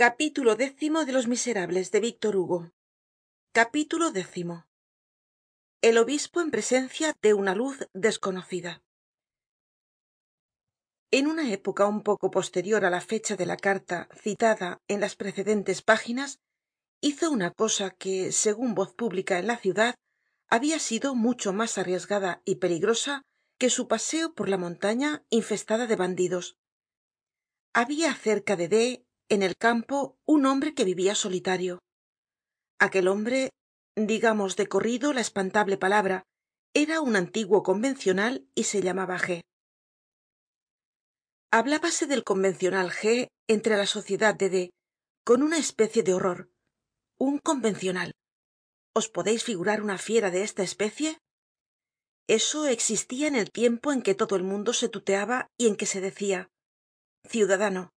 capítulo décimo el obispo en presencia de una luz desconocida. En una época un poco posterior á la fecha de la carta citada en las precedentes páginas hizo una cosa que segun voz pública en la ciudad habia sido mucho mas arriesgada y peligrosa que su paseo por la montaña infestada de bandidos. Habia cerca de en el campo un hombre que vivia solitario. Aquel hombre digamos de corrido la espantable palabra era un antiguo convencional y se llamaba g. Hablábase del convencional g entre la sociedad de d con una especie de horror un convencional. Os podeis figurar una fiera de esta especie eso existia en el tiempo en que todo el mundo se tuteaba y en que se decia ciudadano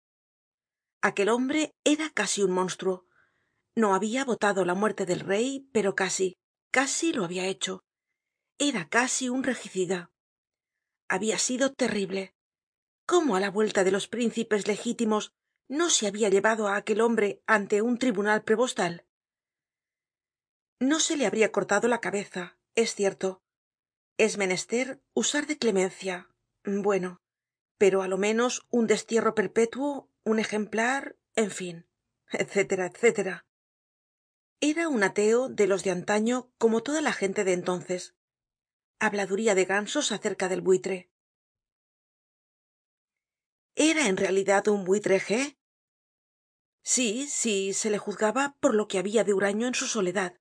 aquel hombre era casi un monstruo. No habia votado la muerte del rey pero casi casi lo habia hecho. Era casi un regicida. Habia sido terrible. Cómo á la vuelta de los príncipes legítimos no se habia llevado á aquel hombre ante un tribunal prevostal no se le habria cortado la cabeza es cierto. Es menester usar de clemencia. Bueno pero á lo menos un destierro perpétuo un ejemplar en fin etc etc era un ateo de los de antaño como toda la gente de entonces. Habladuría de gansos acerca del buitre. Era en realidad un buitre g sí sí se le juzgaba por lo que habia de huraño en su soledad.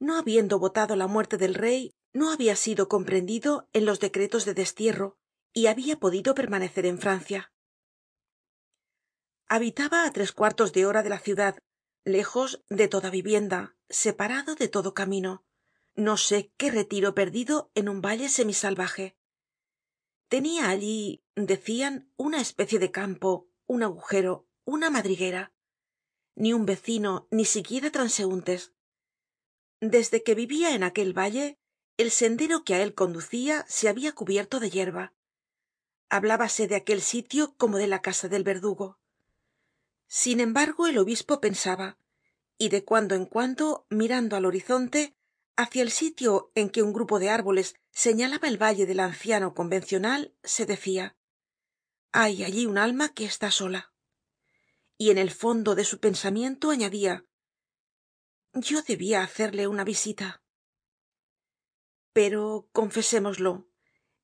No habiendo votado la muerte del rey no habia sido comprendido en los decretos de destierro y habia podido permanecer en francia habitaba á tres cuartos de hora de la ciudad lejos de toda vivienda separado de todo camino. No sé qué retiro perdido en un valle semisalvaje. Tenia allí decian una especie de campo un agujero una madriguera. Ni un vecino ni siquiera transeuntes desde que vivia en aquel valle el sendero que á él conducia se habia cubierto de yerba hablábase de aquel sitio como de la casa del verdugo sin embargo el obispo pensaba y de cuando en cuando mirando al horizonte hacia el sitio en que un grupo de árboles señalaba el valle del anciano convencional se decia hay allí un alma que está sola y en el fondo de su pensamiento añadia yo debia hacerle una visita pero confesémoslo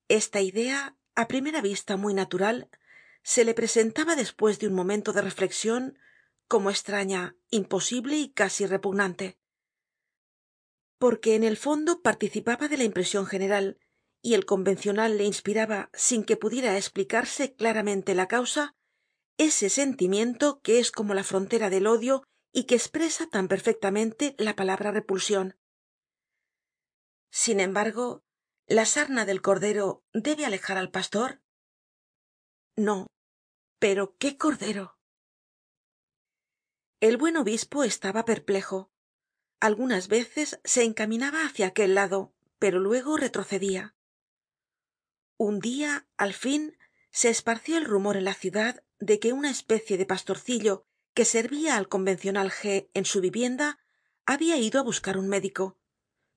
esta idea á primera vista muy natural se le presentaba despues de un momento de reflexion como estraña imposible y casi repugnante. Porque en el fondo participaba de la impresion general y el convencional le inspiraba sin que pudiera esplicarse claramente la causa ese sentimiento que es como la frontera del odio y que espresa tan perfectamente la palabra repulsion sin embargo la sarna del cordero debe alejar al pastor no pero qué cordero. El buen obispo estaba perplejo. Algunas veces se encaminaba hacia aquel lado pero luego retrocedia un dia al fin se esparció el rumor en la ciudad de que una especie de pastorcillo que servia al convencional g en su vivienda habia ido á buscar un médico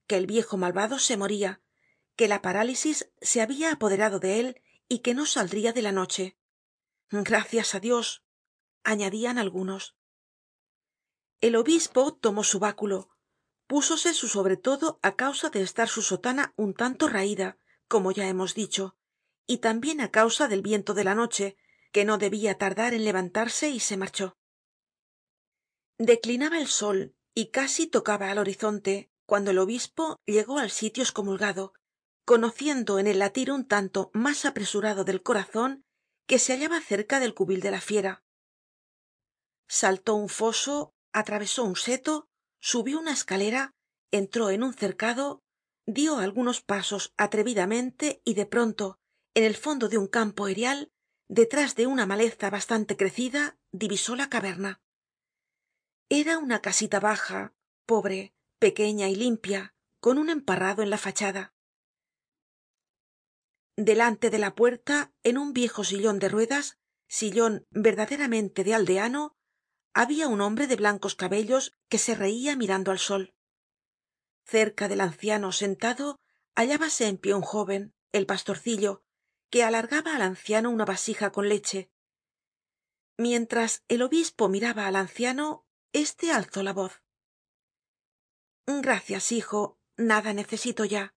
que el viejo malvado se moria que la parálisis se habia apoderado de él y que no saldria de la noche gracias á dios añadian algunos. El obispo tomó su báculo púsose su sobretodo á causa de estar su sotana un tanto raida como ya hemos dicho y tambien á causa del viento de la noche que no debia tardar en levantarse y se marchó. Declinaba el sol y casi tocaba al horizonte cuando el obispo llegó al sitio escomulgado conociendo en el latir un tanto mas apresurado del corazon que se hallaba cerca del cubil de la fiera. Saltó un foso atravesó un seto subió una escalera entró en un cercado dio algunos pasos atrevidamente y de pronto en el fondo de un campo erial detrás de una maleza bastante crecida divisó la caverna. Era una casita baja pobre pequeña y limpia con un emparrado en la fachada delante de la puerta en un viejo sillon de ruedas sillon verdaderamente de aldeano habia un hombre de blancos cabellos que se reia mirando al sol. Cerca del anciano sentado hallábase en pie un jóven el pastorcillo que alargaba al anciano una vasija con leche. Mientras el obispo miraba al anciano este alzó la voz. Gracias hijo nada necesito ya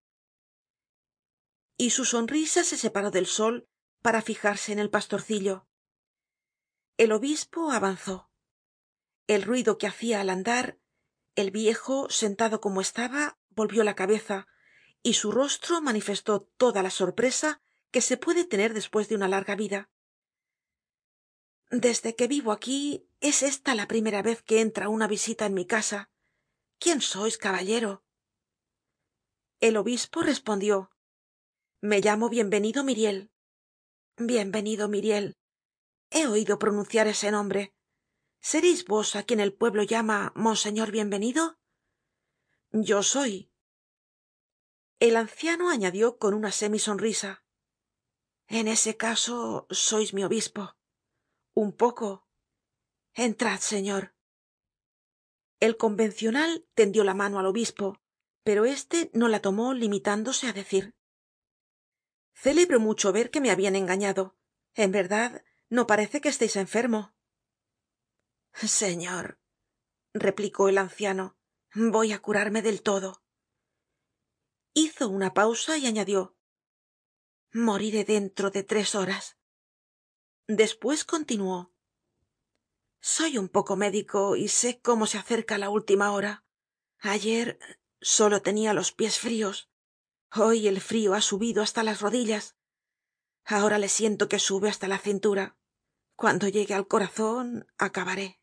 y su sonrisa se separó del sol para fijarse en el pastorcillo. El obispo avanzó. El ruido que hacia al andar el viejo sentado como estaba volvió la cabeza y su rostro manifestó toda la sorpresa que se puede tener despues de una larga vida. Desde que vivo aquí es esta la primera vez que entra una visita en mi casa. Quién sois caballero el obispo respondió me llamo bienvenido myriel bienvenido myriel he oido pronunciar ese nombre. Sereis vos á quien el pueblo llama monseñor bienvenido yo soy. El anciano añadió con una semi sonrisa en ese caso sois mi obispo. Un poco. Entrad señor. El convencional tendió la mano al obispo pero éste no la tomó limitándose á decir celebro mucho ver que me habian engañado. En verdad no parece que esteis enfermo. Señor replicó el anciano voy á curarme del todo. Hizo una pausa y añadió moriré dentro de tres horas. Despues continuó soy un poco médico y sé cómo se acerca la última hora. Ayer solo tenia los pies frios hoy el frio ha subido hasta las rodillas. Ahora le siento que sube hasta la cintura. Cuando llegue al corazon acabaré.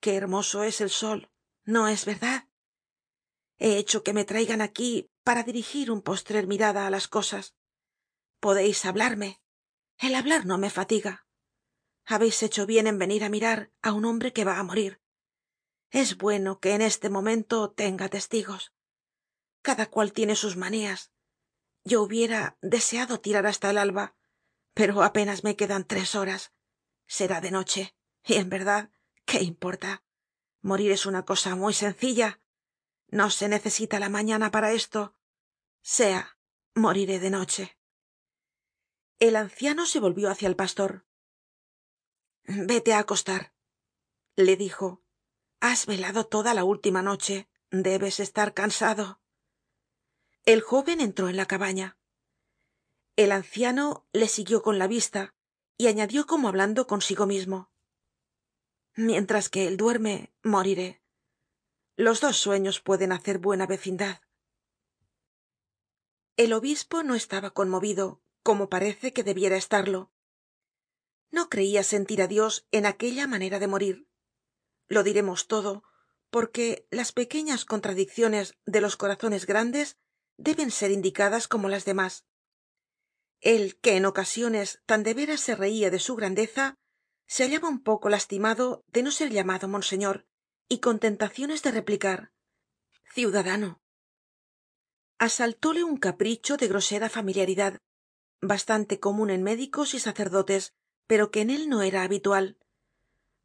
Qué hermoso es el sol no es verdad he hecho que me traigan aquí para dirigir un postrer mirada á las cosas. Podeis hablarme. El hablar no me fatiga. Habeis hecho bien en venir á mirar á un hombre que va á morir. Es bueno que en este momento tenga testigos cada cual tiene sus manías. Yo hubiera deseado tirar hasta el alba pero apenas me quedan tres horas. Será de noche y en verdad qué importa morir es una cosa muy sencilla. No se necesita la mañana para esto. Sea moriré de noche. El anciano se volvió hácia el pastor. Vete á acostar le dijo. Has velado toda la última noche. Debes estar cansado el joven entró en la cabaña. El anciano le siguió con la vista y añadió como hablando consigo mismo. Mientras que él duerme moriré. Los dos sueños pueden hacer buena vecindad. El obispo no estaba conmovido como parece que debiera estarlo. No creia sentir á dios en aquella manera de morir. Lo diremos todo porque las pequeñas contradicciones de los corazones grandes deben ser indicadas como las demás. Él que en ocasiones tan de veras se reia de su grandeza se hallaba un poco lastimado de no ser llamado monseñor y con tentaciones de replicar ciudadano asaltóle un capricho de grosera familiaridad bastante comun en médicos y sacerdotes pero que en él no era habitual.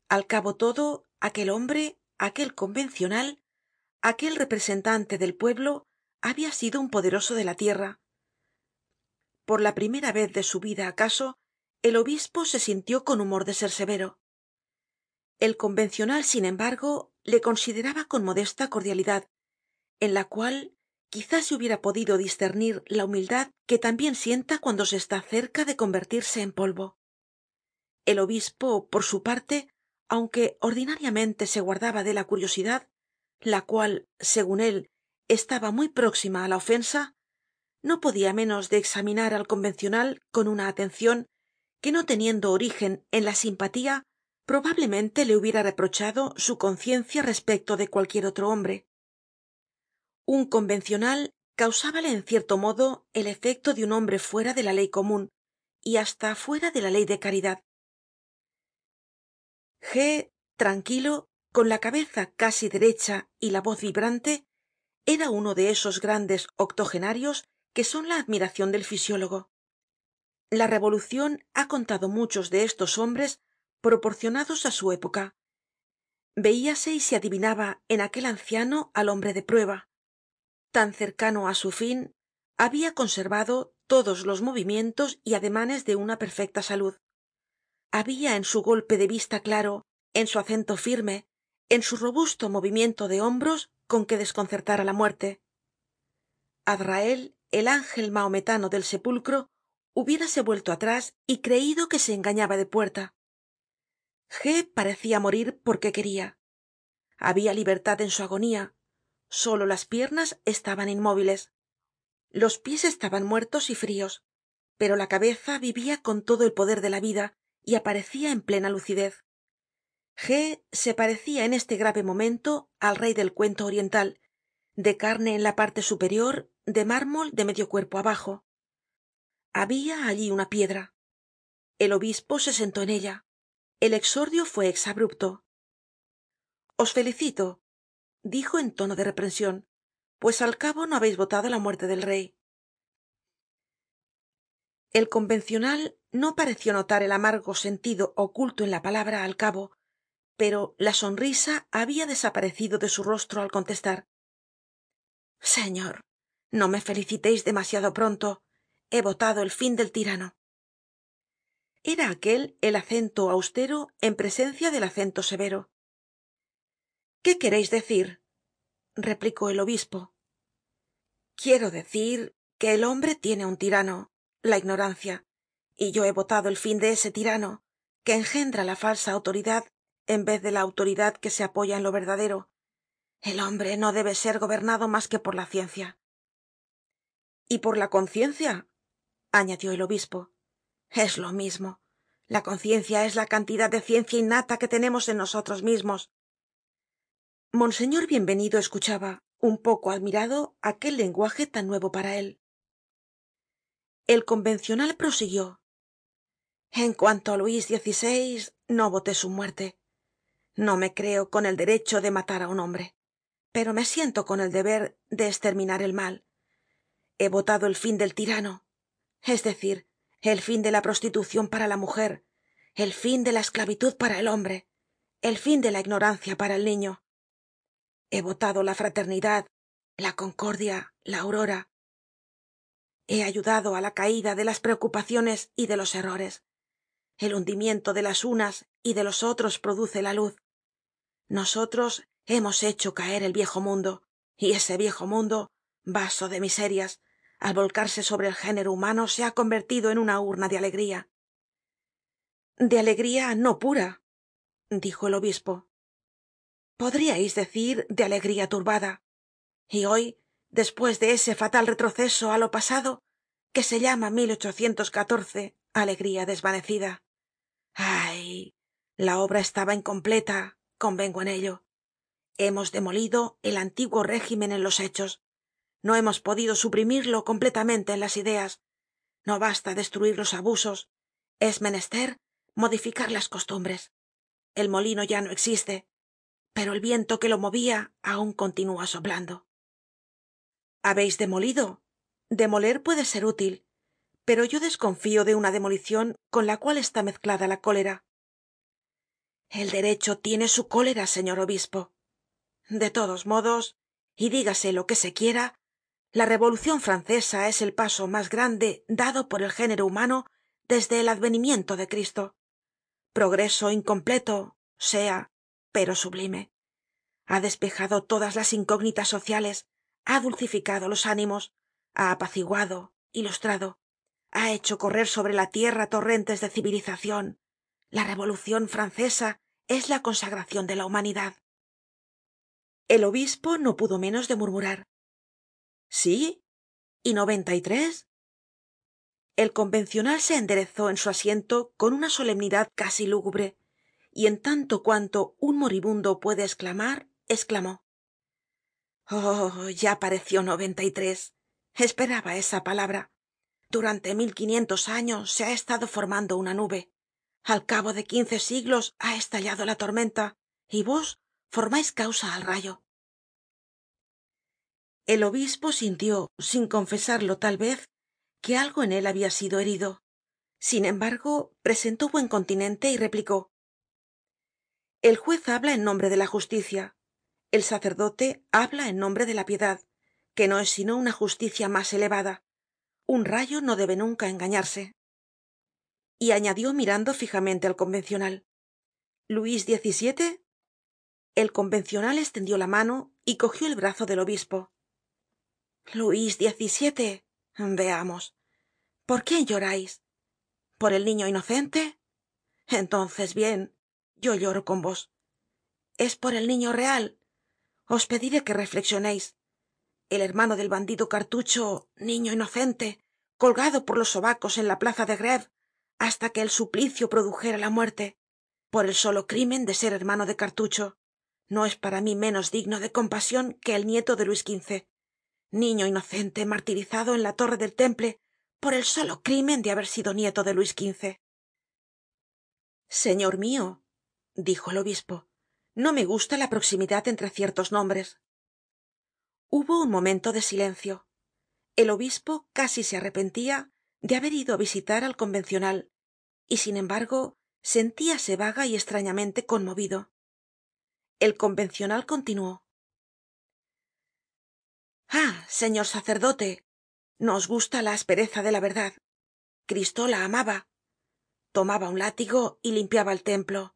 Al cabo todo aquel hombre aquel convencional aquel representante del pueblo habia sido un poderoso de la tierra. Por la primera vez de su vida acaso el obispo se sintió con humor de ser severo. El convencional sin embargo le consideraba con modesta cordialidad en la cual quizá se hubiera podido discernir la humildad que tambien sienta cuando se está cerca de convertirse en polvo. El obispo por su parte aunque ordinariamente se guardaba de la curiosidad la cual segun él estaba muy próxima á la ofensa no podia menos de examinar al convencional con una atencion que no teniendo origen en la simpatía probablemente le hubiera reprochado su conciencia respecto de cualquier otro hombre. Un convencional causábale en cierto modo el efecto de un hombre fuera de la ley comun y hasta fuera de la ley de caridad. G tranquilo con la cabeza casi derecha y la voz vibrante era uno de esos grandes octogenarios que son la admiracion del fisiólogo. La revolucion ha contado muchos de estos hombres proporcionados á su época. Veíase y se adivinaba en aquel anciano al hombre de prueba. Tan cercano á su fin habia conservado todos los movimientos y ademanes de una perfecta salud. Habia en su golpe de vista claro en su acento firme en su robusto movimiento de hombros con que desconcertar la muerte. Azrael el ángel mahometano del sepulcro hubiérase vuelto atrás y creido que se engañaba de puerta. G parecia morir porque queria habia libertad en su agonía. Solo las piernas estaban inmóviles. Los pies estaban muertos y frios pero la cabeza vivia con todo el poder de la vida y aparecia en plena lucidez se parecia en este grave momento al rey del cuento oriental de carne en la parte superior de mármol de medio cuerpo abajo. Habia allí una piedra. El obispo se sentó en ella. El exordio fue exabrupto. Os felicito dijo en tono de reprension pues al cabo no habeis votado la muerte del rey. El convencional no pareció notar el amargo sentido oculto en la palabra al cabo pero la sonrisa habia desaparecido de su rostro al contestar señor no me feliciteis demasiado pronto. He votado el fin del tirano era aquel el acento austero en presencia del acento severo. Qué quereis decir replicó el obispo. Quiero decir que el hombre tiene un tirano la ignorancia y yo he votado el fin de ese tirano que engendra la falsa autoridad en vez de la autoridad que se apoya en lo verdadero. El hombre no debe ser gobernado mas que por la ciencia. Y por la conciencia añadió el obispo. Es lo mismo. La conciencia es la cantidad de ciencia innata que tenemos en nosotros mismos. Monseñor bienvenido escuchaba un poco admirado aquel lenguaje tan nuevo para él. El convencional prosiguió. En cuanto á luis xvi no voté su muerte no me creo con el derecho de matar á un hombre pero me siento con el deber de esterminar el mal. He votado el fin del tirano es decir el fin de la prostitucion para la mujer el fin de la esclavitud para el hombre el fin de la ignorancia para el niño. He votado la fraternidad la concordia la aurora. He ayudado á la caida de las preocupaciones y de los errores. El hundimiento de las unas y de los otros produce la luz nosotros hemos hecho caer el viejo mundo y ese viejo mundo vaso de miserias al volcarse sobre el género humano se ha convertido en una urna de alegría. De alegría no pura dijo el obispo. Podríais decir de alegría turbada. Y hoy despues de ese fatal retroceso á lo pasado que se llama alegría desvanecida. Ay la obra estaba incompleta convengo en ello. Hemos demolido el antiguo régimen en los hechos. No hemos podido suprimirlo completamente en las ideas. No basta destruir los abusos. Es menester modificar las costumbres. El molino ya no existe pero el viento que lo movia aun continúa soplando. Habeis demolido demoler puede ser útil pero yo desconfío de una demolicion con la cual está mezclada la cólera el derecho tiene su cólera señor obispo. De todos modos y dígase lo que se quiera la revolucion francesa es el paso mas grande dado por el género humano desde el advenimiento de cristo. Progreso incompleto sea pero sublime. Ha despejado todas las incógnitas sociales ha dulcificado los ánimos ha apaciguado ilustrado ha hecho correr sobre la tierra torrentes de civilizacion la revolucion francesa es la consagracion de la humanidad. El obispo no pudo menos de murmurar. Sí y noventa y tres. El convencional se enderezó en su asiento con una solemnidad casi lúgubre y en tanto cuanto un moribundo puede esclamar esclamó oh ya pareció noventa y tres. Esperaba esa palabra. Durante mil quinientos años se ha estado formando una nube al cabo de quince siglos ha estallado la tormenta y vos formais causa al rayo. El obispo sintió sin confesarlo tal vez que algo en él habia sido herido. Sin embargo presentó buen continente y replicó el juez habla en nombre de la justicia. El sacerdote habla en nombre de la piedad que no es sino una justicia mas elevada. Un rayo no debe nunca engañarse y añadió mirando fijamente al convencional. Luis xvii el convencional estendió la mano y cogió el brazo del obispo. Luis xvii veamos. Por quién llorais por el niño inocente entonces bien yo lloro con vos. Es por el niño real os pediré que reflexioneis el hermano del bandido cartucho niño inocente colgado por los sobacos en la plaza de hasta que el suplicio produjera la muerte por el solo crimen de ser hermano de cartucho. No es para mí menos digno de compasion que el nieto de luis xv niño inocente martirizado en la torre del temple por el solo crimen de haber sido nieto de luis xv señor mio dijo el obispo no me gusta la proximidad entre ciertos nombres. Hubo un momento de silencio. El obispo casi se arrepentia de haber ido á visitar al convencional y sin embargo sentíase vaga y estrañamente conmovido. El convencional continuó. Ah señor sacerdote no os gusta la aspereza de la verdad. Cristo la amaba. Tomaba un látigo y limpiaba el templo.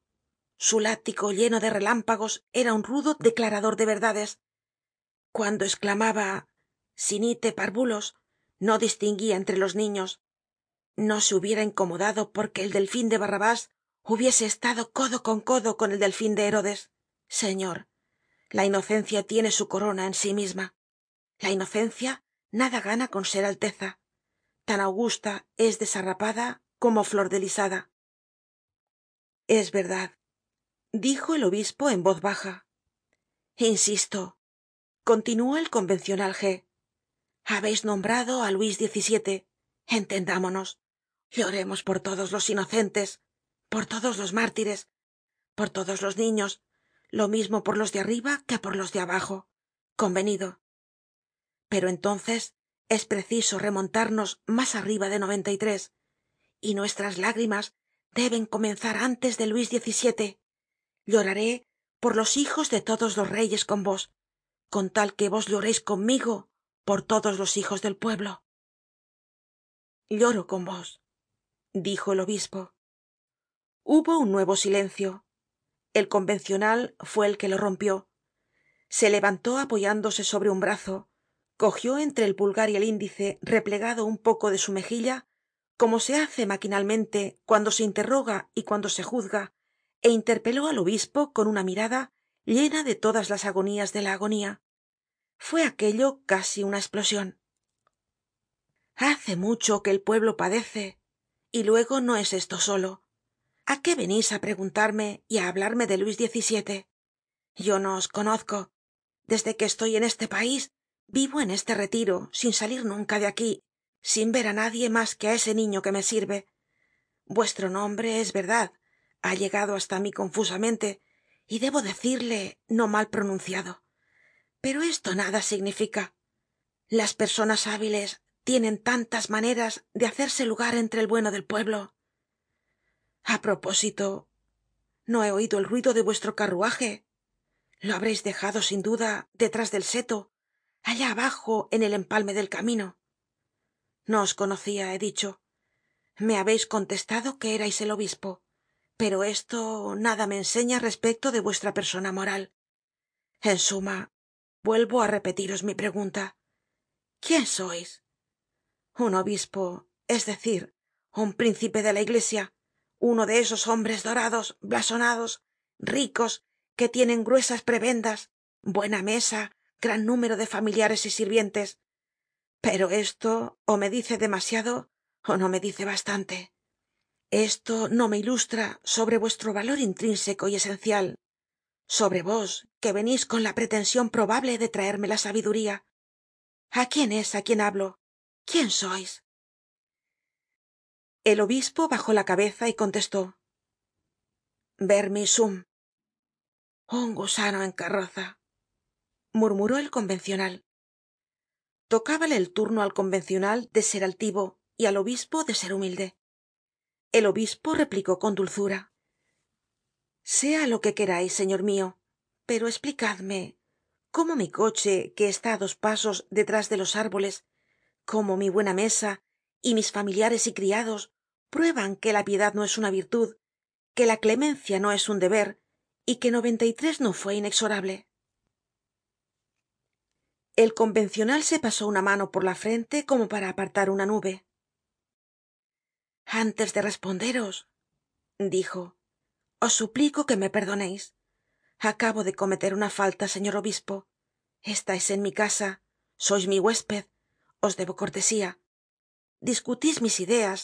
Su látigo lleno de relámpagos era un rudo declarador de verdades. Cuando esclamaba sinite parvulos no distinguía entre los niños. No se hubiera incomodado porque el delfín de barrabás hubiese estado codo con codo con el delfín de herodes. Señor la inocencia tiene su corona en sí misma. La inocencia nada gana con ser alteza. Tan augusta es desarrapada como flordelisada es verdad dijo el obispo en voz baja. Insisto continuó el convencional habeis nombrado á luis xvii entendámonos. Lloremos por todos los inocentes por todos los mártires por todos los niños lo mismo por los de arriba que por los de abajo. Convenido. Pero entonces es preciso remontarnos mas arriba de noventa y tres y nuestras lágrimas deben comenzar antes de luis xvii lloraré por los hijos de todos los reyes con vos con tal que vos lloreis conmigo por todos los hijos del pueblo. Lloro con vos dijo el obispo. Hubo un nuevo silencio. El convencional fue el que lo rompió. Se levantó apoyándose sobre un brazo cogió entre el pulgar y el índice replegado un poco de su mejilla como se hace maquinalmente cuando se interroga y cuando se juzga é interpeló al obispo con una mirada llena de todas las agonías de la agonía fue aquello casi una esplosion hace mucho que el pueblo padece y luego no es esto solo. A qué venís á preguntarme y á hablarme de luis xvii yo no os conozco. Desde que estoy en este país vivo en este retiro sin salir nunca de aquí sin ver á nadie mas que á ese niño que me sirve. Vuestro nombre es verdad ha llegado hasta mí confusamente y debo decirle no mal pronunciado pero esto nada significa. Las personas hábiles tienen tantas maneras de hacerse lugar entre el bueno del pueblo. A propósito no he oido el ruido de vuestro carruaje. Lo habréis dejado sin duda detrás del seto allá abajo en el empalme del camino. No os conocia he dicho. Me habeis contestado que erais el obispo pero esto nada me enseña respecto de vuestra persona moral. En suma vuelvo á repetiros mi pregunta. Quién sois un obispo es decir un príncipe de la iglesia uno de esos hombres dorados blasonados ricos que tienen gruesas prebendas buena mesa gran número de familiares y sirvientes. Pero esto ó me dice demasiado ó no me dice bastante. Esto no me ilustra sobre vuestro valor intrínseco y esencial sobre vos que venís con la pretension probable de traerme la sabiduría. A quién es á quien hablo quién sois el obispo bajó la cabeza y contestó. Vermi sum un gusano en carroza murmuró el convencional. Tocábale el turno al convencional de ser altivo y al obispo de ser humilde. El obispo replicó con dulzura sea lo que querais señor mio pero esplicadme cómo mi coche que está á dos pasos detrás de los árboles cómo mi buena mesa y mis familiares y criados prueban que la piedad no es una virtud que la clemencia no es un deber y que noventa y tres no fue inexorable el convencional se pasó una mano por la frente como para apartar una nube. Antes de responderos dijo os suplico que me perdoneis acabo de cometer una falta señor obispo. Estais en mi casa. Sois mi huésped. Os debo cortesía. Discutís mis ideas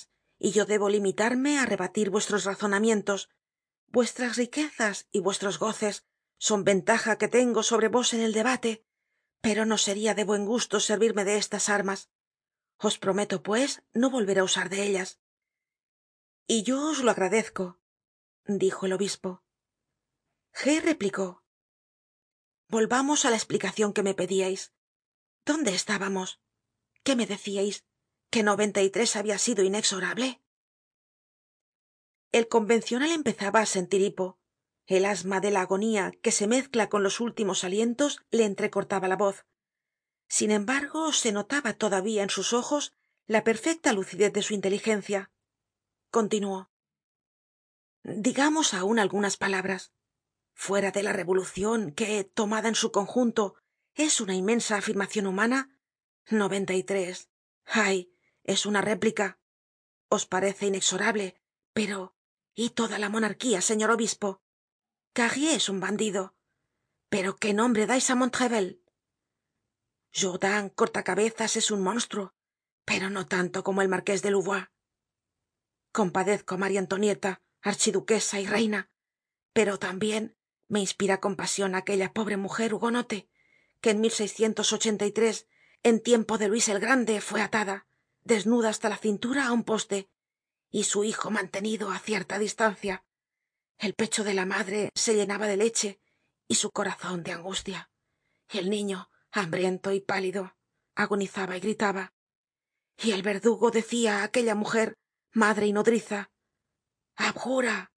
y yo debo limitarme á rebatir vuestros razonamientos. Vuestras riquezas y vuestros goces son ventaja que tengo sobre vos en el debate pero no seria de buen gusto servirme de estas armas. Os prometo pues no volver á usar de ellas. Y yo os lo agradezco dijo el obispo. G replicó. Volvamos á la esplicacion que me pediais dónde estábamos qué me deciais que noventa y tres habia sido inexorable el convencional empezaba á sentir hipo. El asma de la agonía que se mezcla con los últimos alientos le entrecortaba la voz. Sin embargo se notaba todavía en sus ojos la perfecta lucidez de su inteligencia. Continuó digamos aun algunas palabras. Fuera de la revolucion que tomada en su conjunto es una inmensa afirmacion humana noventa y tres. Ay es una réplica. Os parece inexorable pero y toda la monarquía señor obispo carrier es un bandido. Pero qué nombre dais á montrevel jourdan cortacabezas es un monstruo pero no tanto como el marqués de louvois. Compadezco á maría antonieta archiduquesa y reina. Pero también me inspira compasion aquella pobre mujer hugonote que en en tiempo de luis el grande fue atada desnuda hasta la cintura á un poste y su hijo mantenido á cierta distancia. El pecho de la madre se llenaba de leche y su corazon de angustia. El niño hambriento y pálido agonizaba y gritaba. Y el verdugo decia á aquella mujer madre y nodriza abjura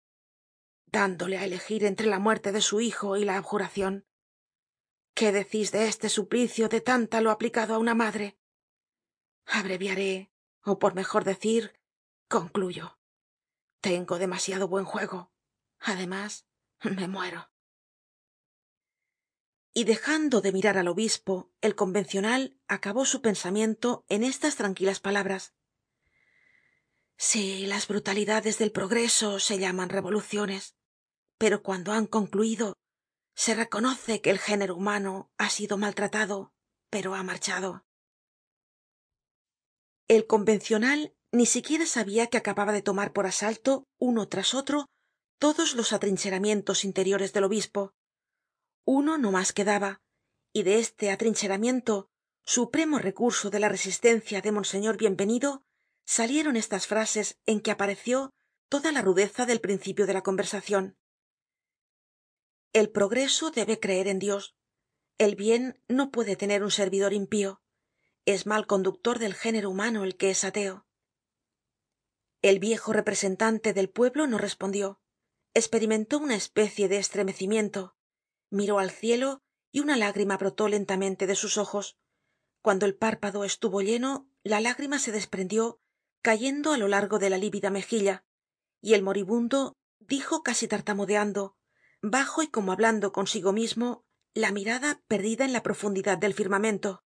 dándole á elegir entre la muerte de su hijo y la abjuracion qué decís de este suplicio de tántalo aplicado á una madre abreviaré ó por mejor decir concluyo. Tengo demasiado buen juego. Además me muero. Y dejando de mirar al obispo el convencional acabó su pensamiento en estas tranquilas palabras sí las brutalidades del progreso se llaman revoluciones. Pero cuando han concluido se reconoce que el género humano ha sido maltratado pero ha marchado. El convencional ni siquiera sabia que acababa de tomar por asalto uno tras otro todos los atrincheramientos interiores del obispo. Uno no mas quedaba y de este atrincheramiento supremo recurso de la resistencia de monseñor bienvenido salieron estas frases en que apareció toda la rudeza del principio de la conversacion el progreso debe creer en dios. El bien no puede tener un servidor impío. Es mal conductor del género humano el que es ateo. El viejo representante del pueblo no respondió. Esperimentó una especie de estremecimiento. Miró al cielo y una lágrima brotó lentamente de sus ojos. Cuando el párpado estuvo lleno la lágrima se desprendió cayendo á lo largo de la lívida mejilla y el moribundo dijo casi tartamudeando bajo y como hablando consigo mismo la mirada perdida en la profundidad del firmamento.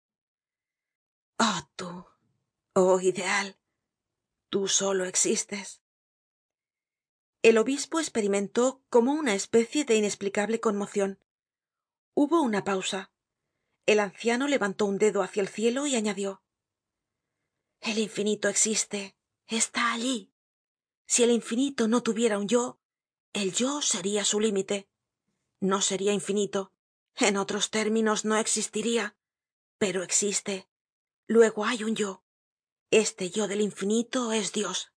Oh tú oh ideal tú solo existes el obispo esperimentó como una especie de inesplicable conmocion hubo una pausa. El anciano levantó un dedo hácia el cielo y añadió el infinito existe. Está allí. Si el infinito no tuviera un yo el yo seria su límite. No seria infinito. En otros términos no existiria pero existe. Luego hay un yo. Este yo del infinito es dios.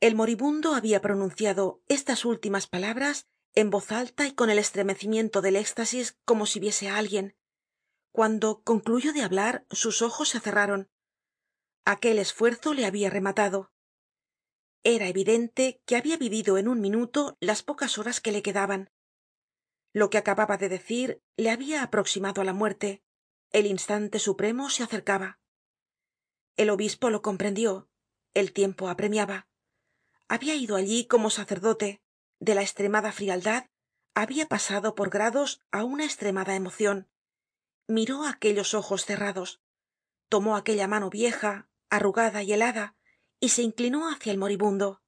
El moribundo habia pronunciado estas últimas palabras en voz alta y con el estremecimiento del éxtasis como si viese á alguien cuando concluyó de hablar sus ojos se cerraron. Aquel esfuerzo le habia rematado. Era evidente que habia vivido en un minuto las pocas horas que le quedaban. Lo que acababa de decir le habia aproximado á la muerte. El instante supremo se acercaba. El obispo lo comprendió. El tiempo apremiaba. Habia ido allí como sacerdote. De la estremada frialdad habia pasado por grados á una estremada emocion miró aquellos ojos cerrados. Tomó aquella mano vieja arrugada y helada y se inclinó hácia el moribundo.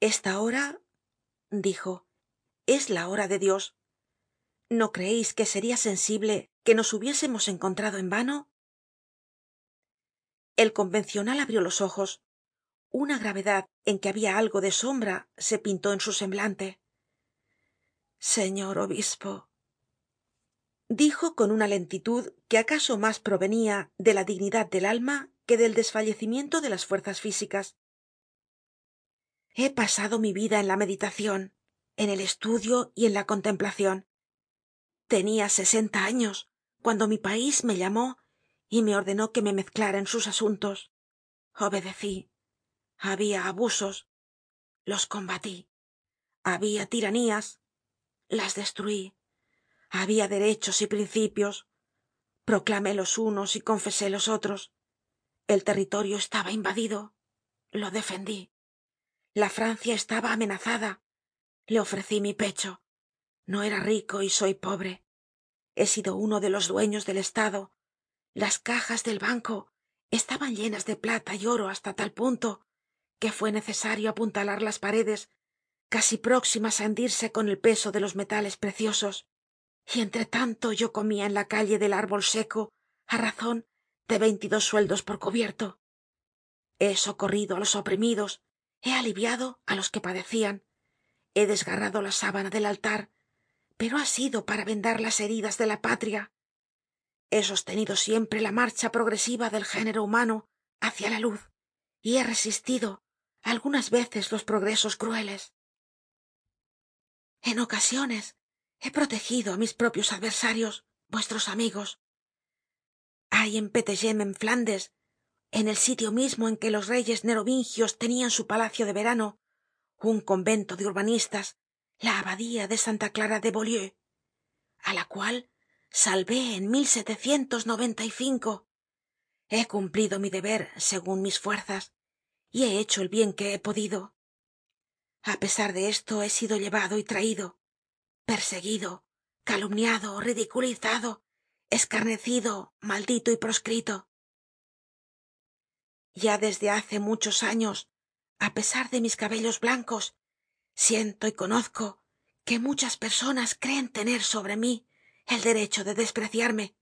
Esta hora dijo es la hora de dios. No creeis que seria sensible que nos hubiésemos encontrado en vano el convencional abrió los ojos. Una gravedad en que habia algo de sombra se pintó en su semblante. Señor obispo dijo con una lentitud que acaso mas provenia de la dignidad del alma que del desfallecimiento de las fuerzas físicas. He pasado mi vida en la meditacion en el estudio y en la contemplacion tenia sesenta años cuando mi país me llamó y me ordenó que me mezclara en sus asuntos. Obedecí. Habia abusos. Los combatí. Habia tiranías. Las destruí habia derechos y principios. Proclamé los unos y confesé los otros. El territorio estaba invadido. Lo defendí. La francia estaba amenazada. Le ofrecí mi pecho. No era rico y soy pobre. He sido uno de los dueños del estado. Las cajas del banco estaban llenas de plata y oro hasta tal punto que fue necesario apuntalar las paredes casi próximas á hendirse con el peso de los metales preciosos y entre tanto yo comia en la calle del árbol seco á razon de veintidos sueldos por cubierto. He socorrido á los oprimidos he aliviado á los que padecian he desgarrado la sábana del altar pero ha sido para vendar las heridas de la patria. He sostenido siempre la marcha progresiva del género humano hacia la luz y he resistido algunas veces los progresos crueles. En ocasiones he protegido á mis propios adversarios vuestros amigos. Hay en peteghem en flandes en el sitio mismo en que los reyes nerovingios tenian su palacio de verano un convento de urbanistas la abadía de santa clara de beaulieu á la cual salvé en he cumplido mi deber segun mis fuerzas y he hecho el bien que he podido. A pesar de esto he sido llevado y traido perseguido calumniado ridiculizado escarnecido maldito y proscrito. Ya desde hace muchos años a pesar de mis cabellos blancos siento y conozco que muchas personas creen tener sobre mí el derecho de despreciarme.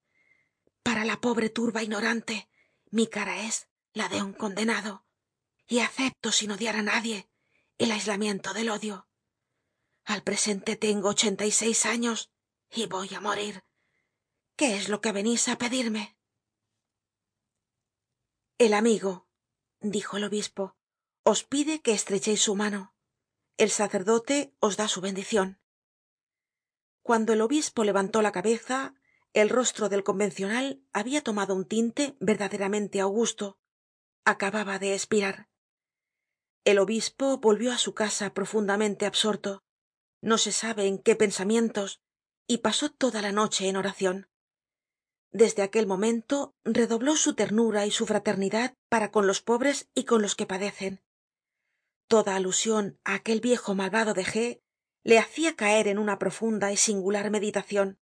Para la pobre turba ignorante mi cara es la de un condenado y acepto sin odiar á nadie el aislamiento del odio al presente tengo ochenta y seis años y voy á morir. Qué es lo que venís á pedirme el amigo dijo el obispo os pide que estrecheis su mano. El sacerdote os da su bendicion cuando el obispo levantó la cabeza el rostro del convencional habia tomado un tinte verdaderamente augusto. Acababa de espirar el obispo volvió á su casa profundamente absorto no se sabe en qué pensamientos y pasó toda la noche en oracion desde aquel momento redobló su ternura y su fraternidad para con los pobres y con los que padecen. Toda alusion á aquel viejo malvado de g le hacia caer en una profunda y singular meditacion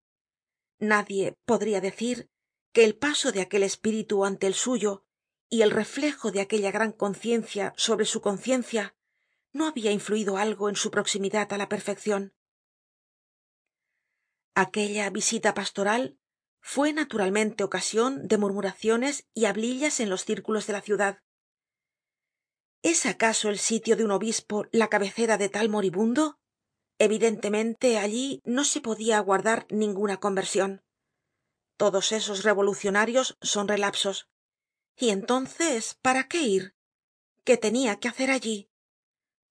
nadie podria decir que el paso de aquel espíritu ante el suyo y el reflejo de aquella gran conciencia sobre su conciencia no habia influido algo en su proximidad á la perfeccion aquella visita pastoral fue naturalmente ocasion de murmuraciones y hablillas en los círculos de la ciudad. Es acaso el sitio de un obispo la cabecera de tal moribundo evidentemente allí no se podia aguardar ninguna conversion todos esos revolucionarios son relapsos. Y entonces para qué ir qué tenia que hacer allí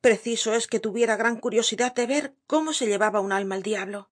preciso es que tuviera gran curiosidad de ver cómo se llevaba un alma el diablo